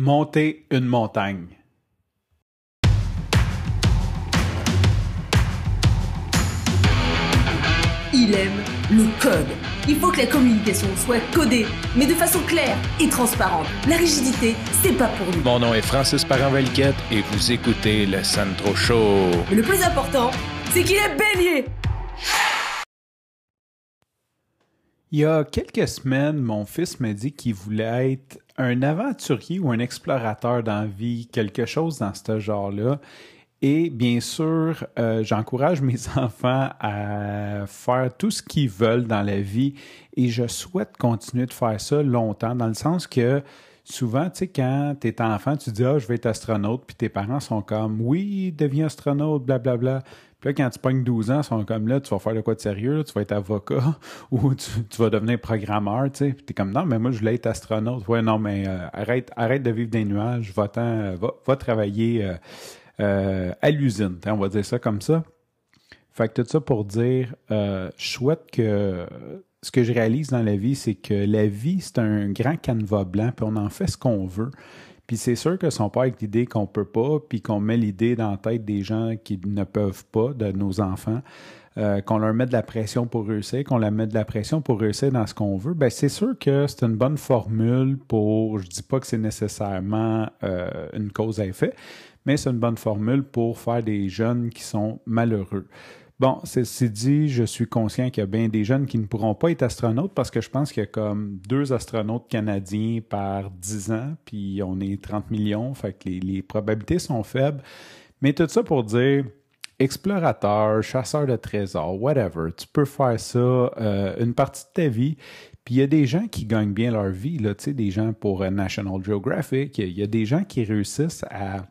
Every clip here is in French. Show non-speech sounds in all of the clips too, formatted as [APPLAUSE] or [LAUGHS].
Monter une montagne. Il aime le code. Il faut que la communication soit codée, mais de façon claire et transparente. La rigidité, c'est pas pour nous. Mon nom est Francis Parent-Valquette et vous écoutez le Sandro Show. Mais le plus important, c'est qu'il est bélier. Il y a quelques semaines, mon fils m'a dit qu'il voulait être un aventurier ou un explorateur dans la vie, quelque chose dans ce genre-là. Et bien sûr, euh, j'encourage mes [LAUGHS] enfants à faire tout ce qu'ils veulent dans la vie et je souhaite continuer de faire ça longtemps, dans le sens que souvent, tu sais, quand tu enfant, tu dis Ah, je vais être astronaute, puis tes parents sont comme Oui, deviens astronaute, blablabla. Puis là, quand tu pognes 12 ans, ils sont comme là, tu vas faire de quoi de sérieux, tu vas être avocat [LAUGHS] ou tu, vas devenir programmeur, tu sais. Puis t'es comme non, mais moi, je voulais être astronaute. Ouais, non, mais euh, arrête, arrête de vivre des nuages, va, va, va travailler. Euh, euh, à l'usine. On va dire ça comme ça. Fait que tout ça pour dire, euh, je souhaite que ce que je réalise dans la vie, c'est que la vie, c'est un grand canevas blanc, puis on en fait ce qu'on veut. Puis c'est sûr que sont pas avec l'idée qu'on peut pas, puis qu'on met l'idée dans la tête des gens qui ne peuvent pas, de nos enfants, euh, qu'on leur met de la pression pour réussir, qu'on leur met de la pression pour réussir dans ce qu'on veut, ben c'est sûr que c'est une bonne formule pour, je dis pas que c'est nécessairement une cause à effet, mais c'est une bonne formule pour faire des jeunes qui sont malheureux. Bon, c'est dit, je suis conscient qu'il y a bien des jeunes qui ne pourront pas être astronautes parce que je pense qu'il y a comme deux astronautes canadiens par 10 ans, puis on est 30 millions, fait que les, probabilités sont faibles. Mais tout ça pour dire, explorateur, chasseur de trésors, whatever, tu peux faire ça euh, une partie de ta vie. Puis il y a des gens qui gagnent bien leur vie, là, tu sais, des gens pour euh, National Geographic, il y a des gens qui réussissent à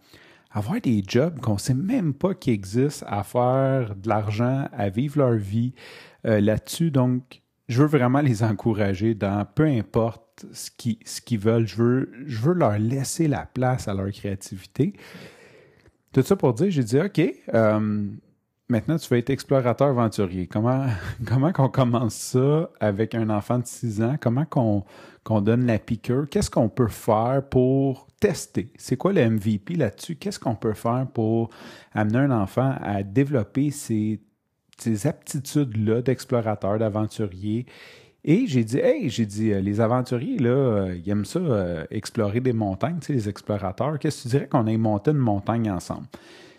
avoir des jobs qu'on ne sait même pas qu'ils existent, à faire de l'argent, à vivre leur vie euh, là-dessus. Donc, je veux vraiment les encourager dans peu importe ce qu'ils, ce qu'ils veulent. Je veux, je veux leur laisser la place à leur créativité. Tout ça pour dire, j'ai dit, OK, euh, maintenant tu vas être explorateur aventurier. Comment, [LAUGHS] comment qu'on commence ça avec un enfant de 6 ans? Comment qu'on, qu'on donne la piqûre? Qu'est-ce qu'on peut faire pour tester? C'est quoi le MVP là-dessus? Qu'est-ce qu'on peut faire pour amener un enfant à développer ces, ces aptitudes-là d'explorateur, d'aventurier? Et j'ai dit, hey, j'ai dit, euh, les aventuriers, là, euh, ils aiment ça, euh, explorer des montagnes, tu sais, les explorateurs. Qu'est-ce que tu dirais qu'on ait monté une montagne ensemble?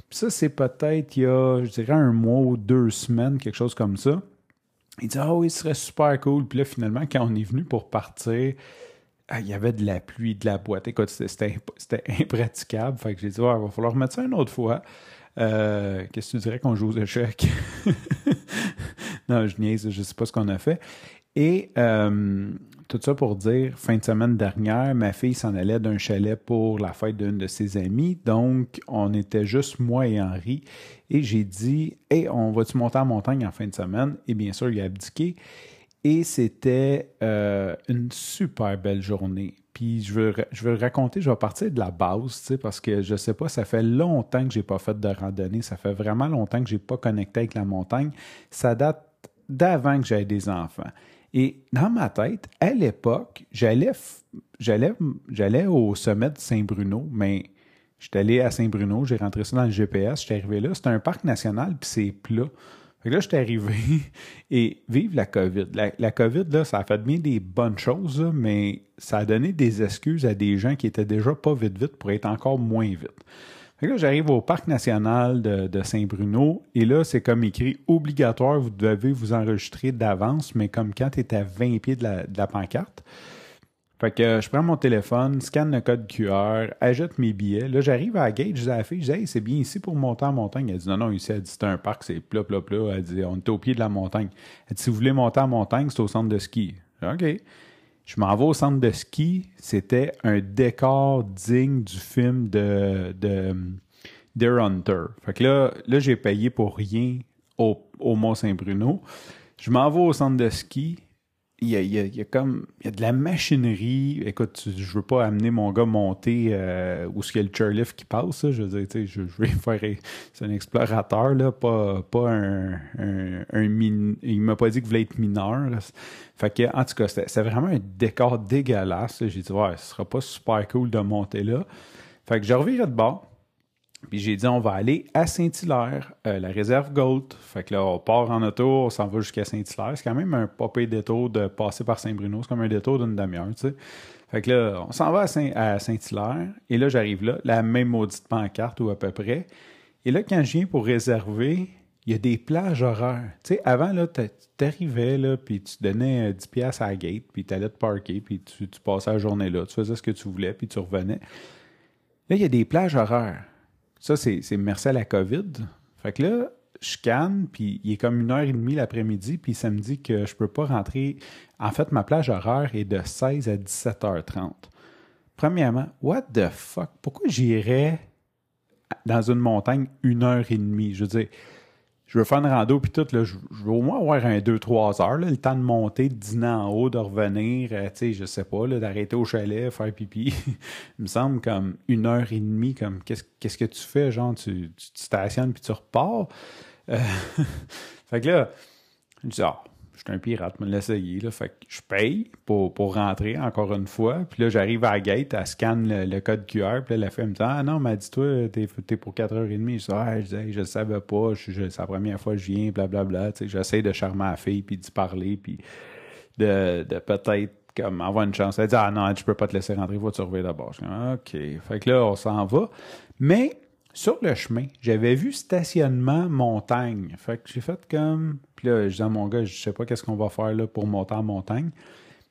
Puis ça, c'est peut-être il y a, je dirais, un mois ou deux semaines, quelque chose comme ça. Il dit Ah oui, ce serait super cool. Puis là, finalement, quand on est venu pour partir, ah, il y avait de la pluie, de la boîte. Écoute, c'était [LAUGHS] impraticable. Fait que j'ai dit il va falloir remettre ça une autre fois. Euh, qu'est-ce que tu dirais qu'on joue aux échecs? [LAUGHS] non, je niaise, je ne sais pas ce qu'on a fait. Et euh, tout ça pour dire, fin de semaine dernière, ma fille s'en allait d'un chalet pour la fête d'une de ses amies. Donc, on était juste moi et Henri. Et j'ai dit, hey, on va-tu monter en montagne en fin de semaine? Et bien sûr, il a abdiqué. Et c'était euh, une super belle journée. Puis je veux, je veux raconter, je vais partir de la base, tu sais, parce que je sais pas, ça fait longtemps que j'ai pas fait de randonnée, ça fait vraiment longtemps que j'ai pas connecté avec la montagne. Ça date d'avant que j'avais des enfants. Et dans ma tête, à l'époque, j'allais, au sommet de Saint-Bruno, mais j'étais allé à Saint-Bruno, j'ai rentré ça dans le GPS, j'étais arrivé là. C'est un parc national, puis c'est plat. Fait que là, j'étais arrivé [LAUGHS] et vive la COVID. La, COVID, là, ça a fait bien des bonnes choses, mais ça a donné des excuses à des gens qui étaient déjà pas vite vite pour être encore moins vite là, j'arrive au parc national de, Saint-Bruno et là, c'est comme écrit obligatoire, vous devez vous enregistrer d'avance, mais comme quand tu es à 20 pieds de la, pancarte. Fait que je prends mon téléphone, scanne le code QR, ajoute mes billets. Là, j'arrive à la gate, je dis à la fille, je dis, hey, c'est bien ici pour monter en montagne. Elle dit, non, non, ici, elle dit, c'est un parc, c'est plat, plat, plat. Elle dit, on est au pied de la montagne. Elle dit, si vous voulez monter en montagne, c'est au centre de ski. OK. Je m'en vais au centre de ski. C'était un décor digne du film de, de Hunter. Fait que là, là j'ai payé pour rien au, au Mont-Saint-Bruno. Je m'en vais au centre de ski. il y a, il y a, comme il y a de la machinerie. Écoute, je veux pas amener mon gars monter euh, où ce y a le chairlift qui passe. Je veux dire, tu je, je vais faire. C'est un explorateur, là, pas, pas un, un il m'a pas dit qu'il voulait être mineur. Fait que, en tout cas, c'est vraiment un décor dégueulasse. J'ai dit, ouais, ce sera pas super cool de monter là. Fait que je reviens de bord. Puis j'ai dit, on va aller à Saint-Hilaire, euh, la réserve Gold. Fait que là, on part en auto, on s'en va jusqu'à Saint-Hilaire. C'est quand même un pas détour de passer par Saint-Bruno. C'est comme un détour d'une demi-heure, tu sais. Fait que là, on s'en va à, Saint hilaire Et là, j'arrive là, la même maudite pancarte ou à peu près. Et là, quand je viens pour réserver, il y a des plages horaires. Tu sais, avant, là, t'arrivais, là, puis tu donnais 10 euh, pièces à la gate, puis t'allais te parker, puis tu, tu passais la journée là. Tu faisais ce que tu voulais, puis tu revenais. Là, il y a des plages horaires. Ça, c'est merci à la COVID. Fait que là, je scanne, puis il est comme une heure et demie l'après-midi, puis ça me dit que je peux pas rentrer. En fait, ma plage horaire est de 16 à 17h30. Premièrement, what the fuck? Pourquoi j'irais dans une montagne une heure et demie? Je veux dire, je veux faire une rando, puis tout, là, je, veux au moins avoir un 2-3 heures, le temps de monter, de dîner en haut, de revenir, euh, tu sais, je sais pas, d'arrêter au chalet, faire pipi. [LAUGHS] Il me semble comme une heure et demie, comme qu'est-ce que tu fais, genre, tu, tu, stationnes puis tu repars. Euh, [LAUGHS] fait que là, je dis, ah, je suis un pirate, me l'essayer. Là. Fait que je paye pour, pour rentrer encore une fois. Puis là, j'arrive à la gate, elle scanne le, code QR. Puis là, la femme me dit Ah non, m'a dit toi, t'es, es pour 4h30. Je dis Ah, je, je, savais pas, c'est la première fois que je viens, blablabla. Tu sais, j'essaie de charmer la fille, puis d'y parler, puis de, de peut-être comme avoir une chance. Elle dit Ah non, je peux pas te laisser rentrer, faut te surveiller d'abord. Je dis OK. Fait que là, on s'en va. Mais sur le chemin, j'avais vu stationnement montagne. Fait que j'ai fait comme. Puis là, je dis à mon gars, je sais pas qu'est-ce qu'on va faire là pour monter en montagne.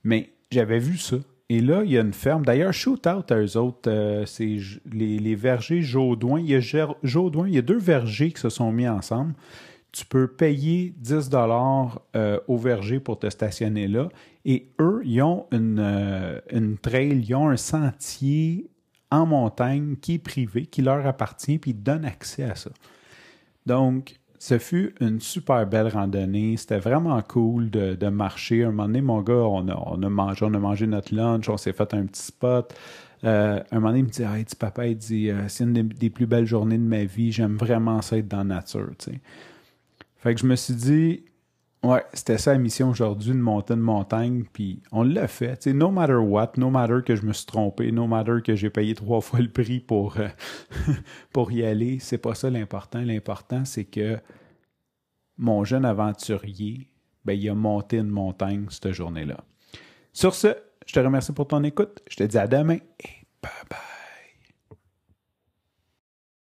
Mais j'avais vu ça. Et là, il y a une ferme. D'ailleurs, shoot out à eux autres. Euh, c'est les, vergers Jaudoin. Il y a y deux vergers qui se sont mis ensemble. Tu peux payer 10 dollars euh, au verger pour te stationner là. Et eux, ils ont une, euh, une trail, ils ont un sentier en montagne qui est privé, qui leur appartient, puis ils donnent accès à ça. Donc, ce fut une super belle randonnée. C'était vraiment cool de, marcher. Un moment donné, mon gars, on a, mangé, on a mangé notre lunch, on s'est fait un petit spot. Euh, un moment donné, il me dit Hey, papa, il dit, euh, c'est une des, plus belles journées de ma vie. J'aime vraiment ça être dans la nature. Fait que je me suis dit Ouais, c'était ça la mission aujourd'hui, de monter une montagne, puis on l'a fait. sais, no matter what, no matter que je me suis trompé, no matter que j'ai payé trois [LAUGHS] fois le prix pour, euh, [LAUGHS] pour y aller, c'est pas ça l'important. L'important, c'est que mon jeune aventurier, ben, il a monté une montagne cette journée-là. Sur ce, je te remercie pour ton écoute. Je te dis à demain et bye bye.